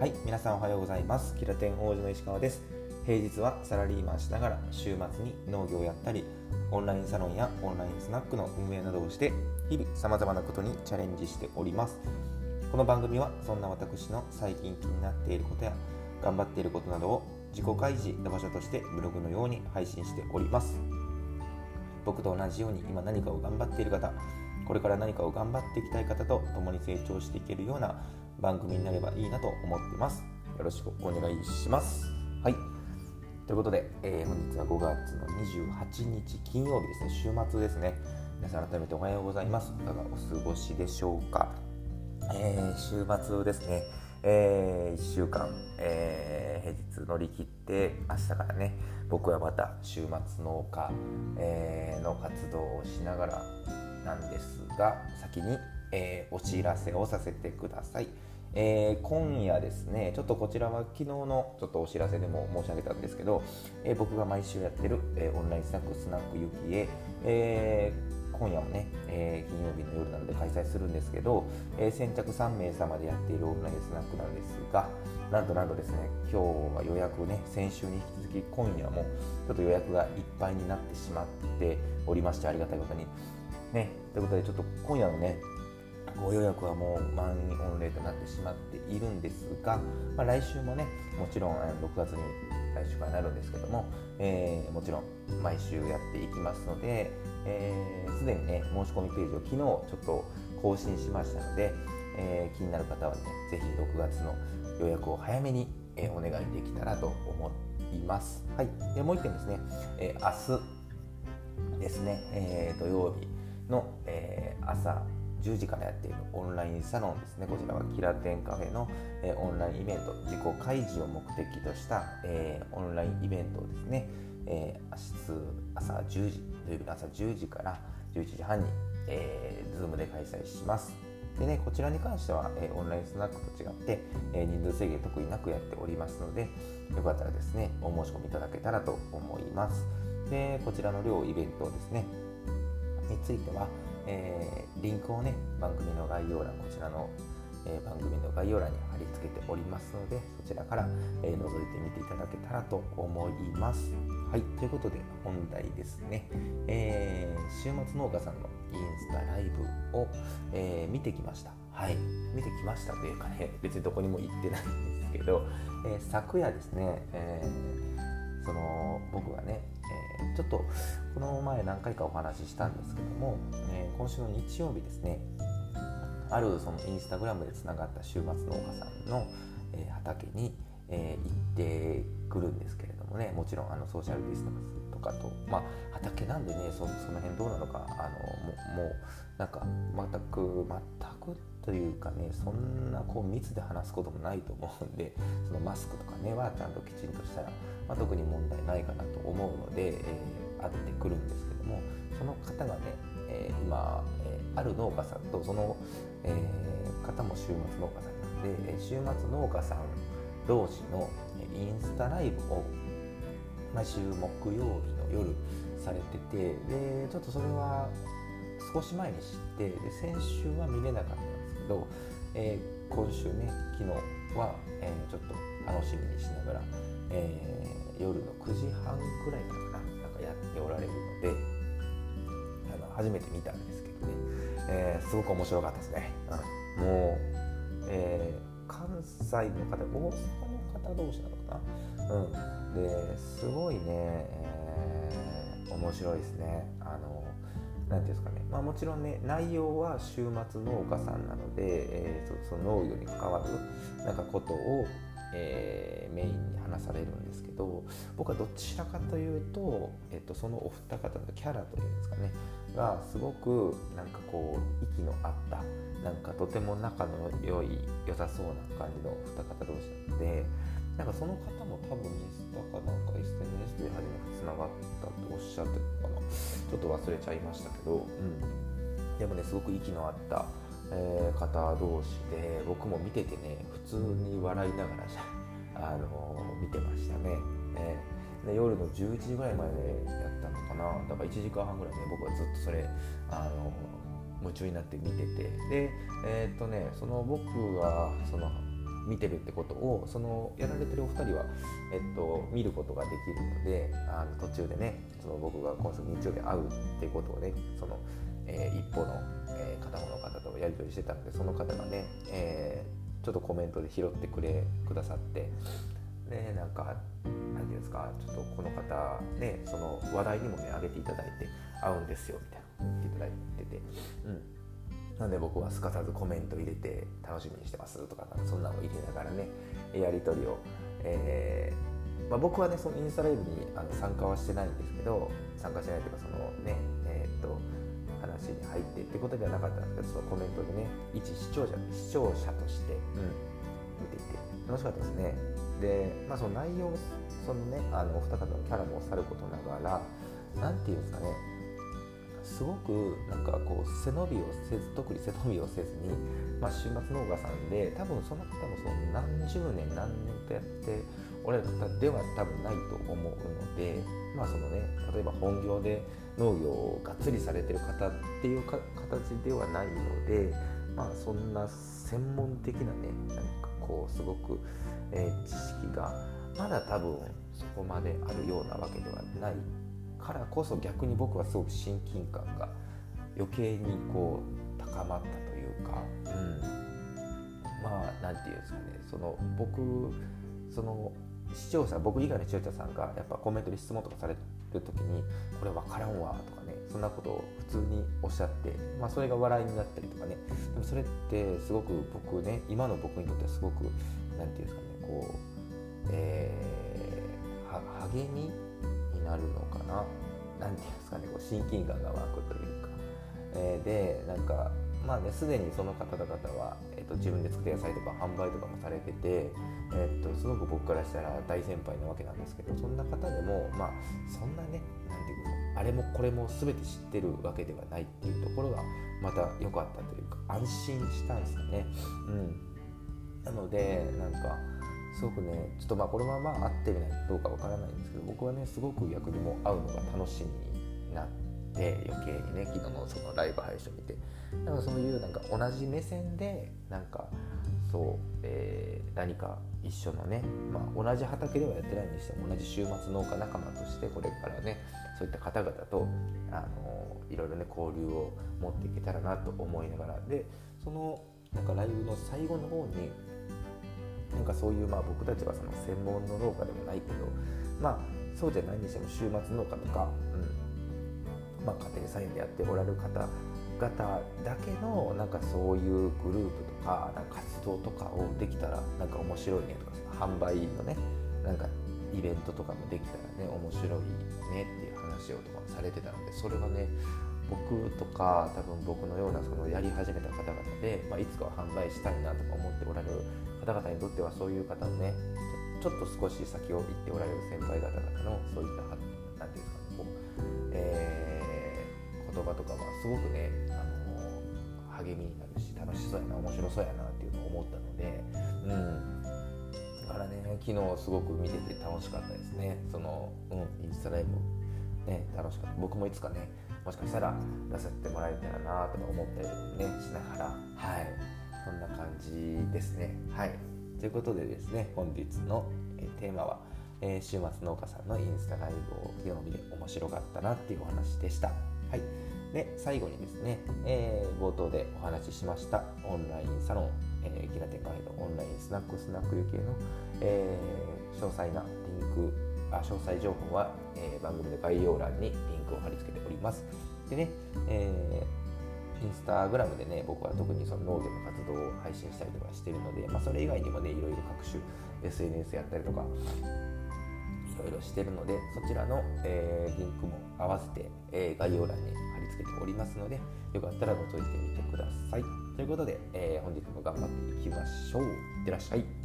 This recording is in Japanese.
はい皆さんおはようございます。キラテン王子の石川です。平日はサラリーマンしながら週末に農業をやったりオンラインサロンやオンラインスナックの運営などをして日々さまざまなことにチャレンジしております。この番組はそんな私の最近気になっていることや頑張っていることなどを自己開示の場所としてブログのように配信しております。僕と同じように今何かを頑張っている方これから何かを頑張っていきたい方と共に成長していけるような番組になればいいなと思っています。よろしくお願いします。はい。ということで、えー、本日は5月の28日金曜日ですね、週末ですね。皆さん改めておはようございます。いかがお過ごしでしょうか。えー、週末ですね。えー、1週間、えー、平日乗り切って明日からね僕はまた週末農家、えー、の活動をしながらなんですが先に、えー、お知らせをさせてください、えー、今夜ですねちょっとこちらは昨日のちょっとお知らせでも申し上げたんですけど、えー、僕が毎週やってる、えオンラインスナックスナックゆきへ、え今夜もね、え金曜日の夜なので開催するんですけど、え先着3名様でやっているオンラインスナックなんですがなんとなんとですね今日は予約ね先週に引き続き今夜もちょっと予約がいっぱいになってしまっておりましてありがたいことに。ね、ということでちょっと今夜のねご予約はもう満員御礼となってしまっているんですが、まあ、来週もねもちろん6月に来週からなるんですけども、えー、もちろん毎週やっていきますので、えー、すでにね申し込みページを昨日ちょっと更新しましたので、えー、気になる方はね是非6月の予約を早めに、えお願いできたらと思います。はい、でもう1点ですね、え明日ですね、え土曜日の、え、朝10時からやっているオンラインサロンですね。こちらはキラテンカフェの、えー、オンラインイベント、自己開示を目的とした、えー、オンラインイベントをですね、えー、明日朝10時、土曜日の朝10時から11時半に、えー、Zoom で開催します。でね、こちらに関しては、えー、オンラインスナックと違って、えー、人数制限特になくやっておりますので、よかったらですね、お申し込みいただけたらと思います。で、こちらの両イベントですね、については、えー、リンクをね番組の概要欄こちらの、えー、番組の概要欄に貼り付けておりますのでそちらから、えー、覗いてみていただけたらと思います。はいということで本題ですね、え週末農家さんのインスタライブを、え見てきました。はい見てきましたというかね別にどこにも行ってないんですけど、え昨夜ですね、えその僕がねえー、ちょっとこの前何回かお話ししたんですけども、えー、今週の日曜日ですねあるそのインスタグラムでつながった週末農家さんの、え、畑に、え行ってくるんですけれどもねもちろんあのソーシャルディスタンスかと、まあ、畑なんでねそその辺どうなのかあのももうなんか全く全くというかねそんなこう密で話すこともないと思うんでそのマスクとかねはちゃんときちんとしたら、まあ、特に問題ないかなと思うので、えー、会ってくるんですけどもその方がね、えー、今、えー、ある農家さんとその、え方も週末農家さんなんで週末農家さん同士のインスタライブを毎週木曜日の夜されててでちょっとそれは少し前に知ってで先週は見れなかったんですけど、えー、今週ね昨日は、えー、ちょっと楽しみにしながら、えー、夜の9時半くらいからななんかやっておられるのであの初めて見たんですけどね、えー、すごく面白かったですね、うん、もう、えー、関西の方大阪の方同士なのな、うん、ですごいね、えー、面白いですね。あの何ていうんですかね、まあ、もちろんね内容は週末農家さんなので、えー、その農業に関わるなんかことを、えー、メインに話されるんですけど僕はどちらかというと、えー、そのお二方のキャラというんですかね。がすごくなんかこう息の合ったなんかとても仲の良い良さそうな感じのお二方同士なのでなんかその方も多分インスタかなんか SNS で初めてつながったとおっしゃってたのかな。ちょっと忘れちゃいましたけど、うん、でもねすごく息の合った、えー、方同士で僕も見ててね普通に笑いながら あのー、見てましたね、えー、で夜の11時ぐらいまでやったのかな。だから1時間半ぐらいね。僕はずっとそれあの夢中になって見てて。でえっとねその僕はその見てるってことをそのやられてるお二人は、えっと、見ることができるのであの途中でねその僕が今週日曜日会うっていうことをねその、えー、一方の、えー、片方の方とやり取りしてたのでその方がね、えー、ちょっとコメントで拾ってくれくださってでなんか何て言うんですかちょっとこの方ねその話題にもね挙げていただいて会うんですよみたいな言っていただいててうんなんで僕はすかさずコメント入れて楽しみにしてますとかそんなのを入れながらねやり取りを、えーまあ、僕はねそのインスタライブにあの参加はしてないんですけど参加してないというかそのねえー、っと話に入ってってことではなかったんですけどそのコメントでね一視聴者視聴者として、うん、見ていて楽しかったですね。で、まあ、その内容そのねあのお二方のキャラもさることながら何て言うんですかねすごくなんかこう背伸びをせず特に背伸びをせずに、まあ、週末農家さんで多分その方もその何十年何年とやっておられる方では多分ないと思うのでまあそのね例えば本業で農業をがっつりされてる方っていうか形ではないのでまあそんな専門的なね何かこうすごく、えー、知識がまだ多分そこまであるようなわけではないからこそ逆に僕はすごく親近感が余計にこう高まったというか、うん、まあ何て言うんですかね。その僕その視聴者僕以外の視聴者さんがやっぱコメントで質問とかされる時に「これ分からんわ」とかねそんなことを普通におっしゃって、まあ、それが笑いになったりとかね。でもそれってすごく僕ね今の僕にとってはすごく何て言うんですかねこう、えー、励みになるのかな？何て言うんですかねこう親近感が湧くというか、えー、でなんかまあねすでにその方々は、えーと、自分で作った野菜とか販売とかもされてて、えーと、すごく僕からしたら大先輩なわけなんですけどそんな方でもまあそんなね何て言うのあれもこれも全て知ってるわけではないっていうところがまた良かったというか安心したんですよね。うん、なのでなんかすごくねちょっとまあこのまま会ってみないとどうかわからないんですけど僕はねすごく逆にもう会うのが楽しみになって余計にね昨日のそのライブ配信を見て。なんかそういうなんか同じ目線でなんかそう、えー、何か一緒のね、まあ、同じ畑ではやってないにしても同じ週末農家仲間としてこれからねそういった方々とあのいろいろね交流を持っていけたらなと思いながら。でそのなんかライブの最後の方になんかそういうまあ僕たちはその専門の農家でもないけどまあそうじゃないにしても週末農家とか、うん。まあ、家庭菜園でやっておられる方々だけのなんかそういうグループとかなんか活動とかをできたらなんか面白いねとか販売のねなんかイベントとかもできたらね面白いねっていう話をとかされてたのでそれはね僕とか多分僕のようなそのやり始めた方々で、まあ、いつかは販売したいなとか思っておられる方々にとってはそういう方のねちょっと少し先を行っておられる先輩方々のそういった何て言うんですかこう、えー、言葉とかはすごくね、あの励みになるし楽しそうやな面白そうやなっていうのを思ったのでうん。だからね昨日すごく見てて楽しかったですね。その、うん、インスタライブ。ね楽しかった。僕もいつかねもしかしたら出させてもらえたらなとか思ったりねしながらはいそんな感じですね。はい。ということでですね、本日の、テーマは、えー、週末農家さんのインスタライブを昨日見て面白かったなっていうお話でした。はい。で、最後にですね、えー、冒頭でお話ししましたオンラインサロン、えー、キラテカフェのオンラインスナックスナック行きへの、えー、詳細なリンク、あ詳細情報は、えー、番組の概要欄にを貼り付けております。でね、えーインスタグラムでね僕は特にその農業の活動を配信したりとかしてるので、まあ、それ以外にもねいろいろ各種 SNS やったりとかいろいろしてるのでそちらの、えー、リンクも合わせて、えー、概要欄に貼り付けておりますのでよかったら覗いてみてください。ということで、えー、本日も頑張っていきましょう。いってらっしゃい。